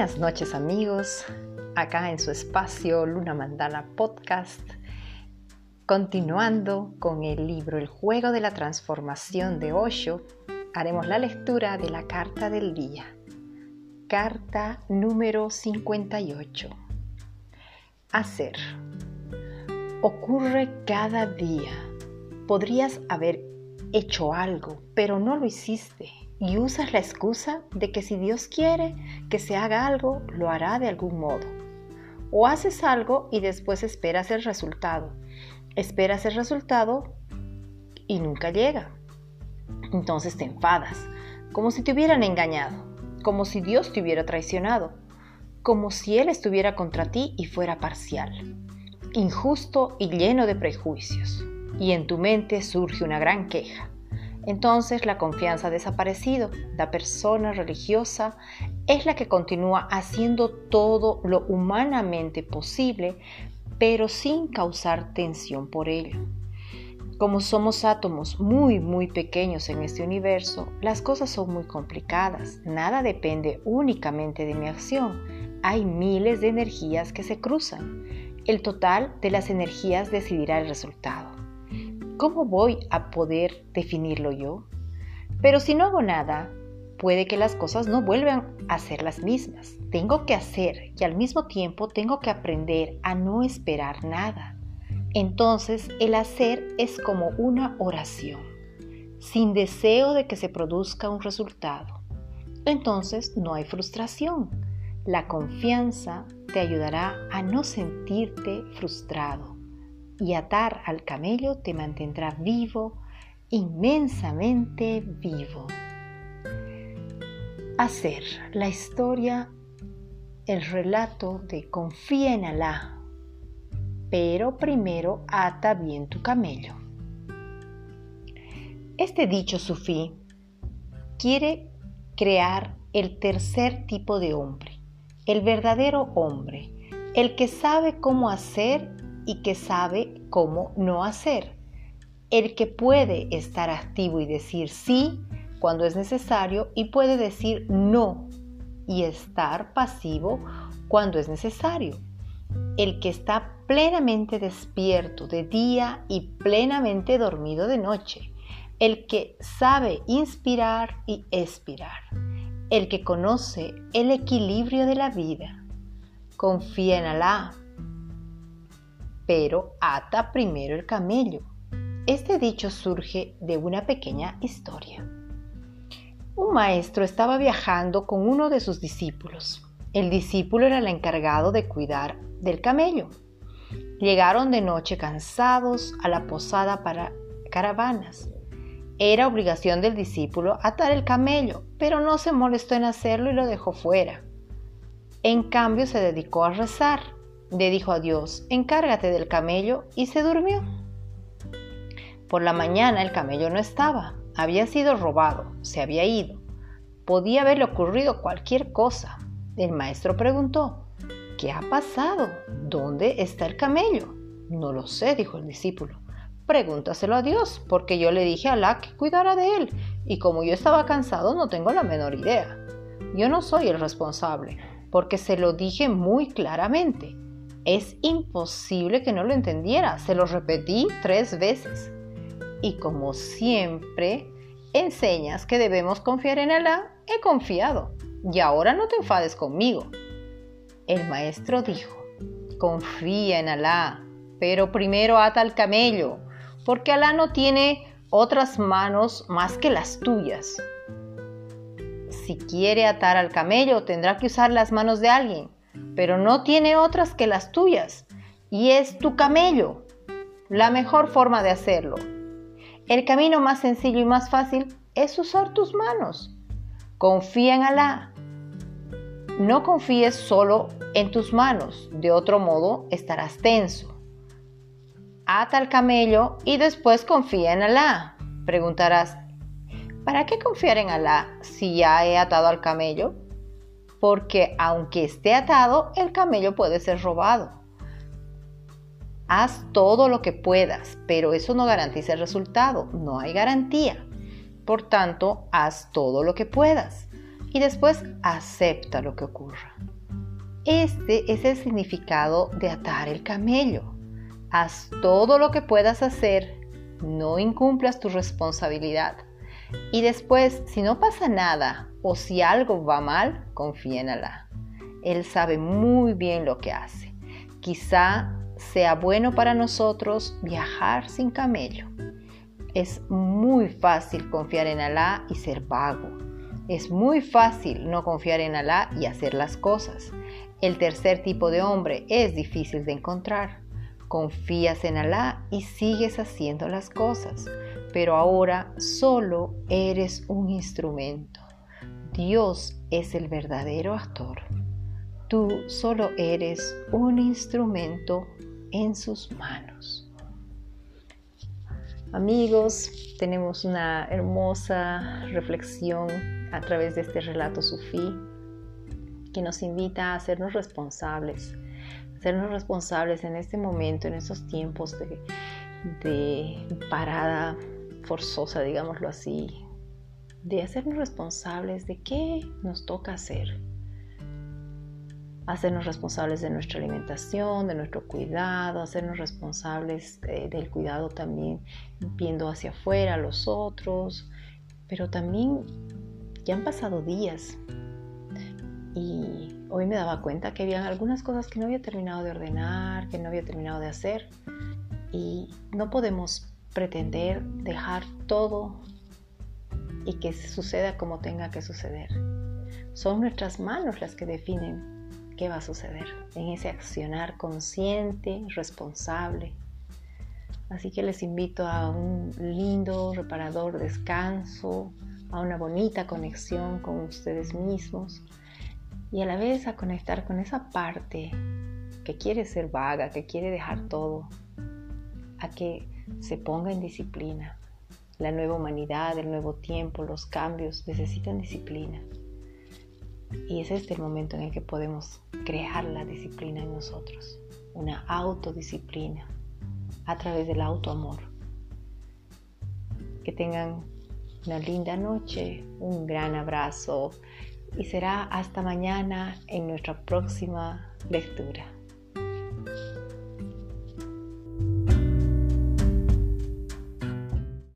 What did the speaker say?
Buenas noches amigos, acá en su espacio Luna Mandala Podcast, continuando con el libro El juego de la transformación de Osho, haremos la lectura de la carta del día, carta número 58. Hacer. Ocurre cada día. Podrías haber hecho algo, pero no lo hiciste y usas la excusa de que si Dios quiere que se haga algo, lo hará de algún modo. O haces algo y después esperas el resultado. Esperas el resultado y nunca llega. Entonces te enfadas, como si te hubieran engañado, como si Dios te hubiera traicionado, como si Él estuviera contra ti y fuera parcial, injusto y lleno de prejuicios. Y en tu mente surge una gran queja entonces la confianza ha desaparecido. La persona religiosa es la que continúa haciendo todo lo humanamente posible, pero sin causar tensión por ello. Como somos átomos muy, muy pequeños en este universo, las cosas son muy complicadas. Nada depende únicamente de mi acción. Hay miles de energías que se cruzan. El total de las energías decidirá el resultado. ¿Cómo voy a poder definirlo yo? Pero si no hago nada, puede que las cosas no vuelvan a ser las mismas. Tengo que hacer y al mismo tiempo tengo que aprender a no esperar nada. Entonces el hacer es como una oración, sin deseo de que se produzca un resultado. Entonces no hay frustración. La confianza te ayudará a no sentirte frustrado y atar al camello te mantendrá vivo, inmensamente vivo. Hacer la historia, el relato de confía en Alá, pero primero ata bien tu camello. Este dicho sufí quiere crear el tercer tipo de hombre, el verdadero hombre, el que sabe cómo hacer y que sabe cómo no hacer. El que puede estar activo y decir sí cuando es necesario y puede decir no y estar pasivo cuando es necesario. El que está plenamente despierto de día y plenamente dormido de noche. El que sabe inspirar y expirar. El que conoce el equilibrio de la vida. Confía en Alá pero ata primero el camello. Este dicho surge de una pequeña historia. Un maestro estaba viajando con uno de sus discípulos. El discípulo era el encargado de cuidar del camello. Llegaron de noche cansados a la posada para caravanas. Era obligación del discípulo atar el camello, pero no se molestó en hacerlo y lo dejó fuera. En cambio se dedicó a rezar le dijo a Dios, encárgate del camello y se durmió. Por la mañana el camello no estaba, había sido robado, se había ido. Podía haberle ocurrido cualquier cosa. El maestro preguntó, ¿qué ha pasado? ¿Dónde está el camello? No lo sé, dijo el discípulo. Pregúntaselo a Dios, porque yo le dije a Alá que cuidara de él, y como yo estaba cansado no tengo la menor idea. Yo no soy el responsable, porque se lo dije muy claramente. Es imposible que no lo entendiera. Se lo repetí tres veces. Y como siempre enseñas que debemos confiar en Alá, he confiado. Y ahora no te enfades conmigo. El maestro dijo, confía en Alá, pero primero ata al camello, porque Alá no tiene otras manos más que las tuyas. Si quiere atar al camello, tendrá que usar las manos de alguien pero no tiene otras que las tuyas, y es tu camello. La mejor forma de hacerlo. El camino más sencillo y más fácil es usar tus manos. Confía en Alá. No confíes solo en tus manos, de otro modo estarás tenso. Ata al camello y después confía en Alá. Preguntarás, ¿para qué confiar en Alá si ya he atado al camello? Porque aunque esté atado, el camello puede ser robado. Haz todo lo que puedas, pero eso no garantiza el resultado, no hay garantía. Por tanto, haz todo lo que puedas. y después acepta lo que ocurra. Este es el significado de atar el camello. Haz todo lo que puedas hacer, no incumplas tu responsabilidad. Y después, si no pasa nada o si algo va mal, confía en Alá. Él sabe muy bien lo que hace. Quizá sea bueno para nosotros viajar sin camello. Es muy fácil confiar en Alá y ser vago. Es muy fácil no confiar en Alá y hacer las cosas. El tercer tipo de hombre es difícil de encontrar confías en Alá y sigues haciendo las cosas, pero ahora solo eres un instrumento. Dios es el verdadero actor. Tú solo eres un instrumento en sus manos. Amigos, tenemos una hermosa reflexión a través de este relato sufí que nos invita a hacernos responsables sernos responsables en este momento, en estos tiempos de, parada forzosa, digámoslo así, de hacernos responsables de qué nos toca hacer. Hacernos responsables de nuestra alimentación, de nuestro cuidado, hacernos responsables del cuidado también viendo hacia afuera a los otros, pero también ya han pasado días y hoy me daba cuenta que había algunas cosas que no había terminado de ordenar, que no había terminado de hacer y no podemos pretender dejar todo y que suceda como tenga que suceder. Son nuestras manos las que definen qué va a suceder en ese accionar consciente, responsable. Así que les invito a un lindo, reparador descanso, a una bonita conexión con ustedes mismos y a la vez a conectar con esa parte que quiere ser vaga, que quiere dejar todo, a que se ponga en disciplina. La nueva humanidad, el nuevo tiempo, los cambios necesitan disciplina. Y es este el momento en el que podemos crear la disciplina en nosotros, una autodisciplina a través del autoamor. Que tengan una linda noche, un gran abrazo y será hasta mañana en nuestra próxima lectura.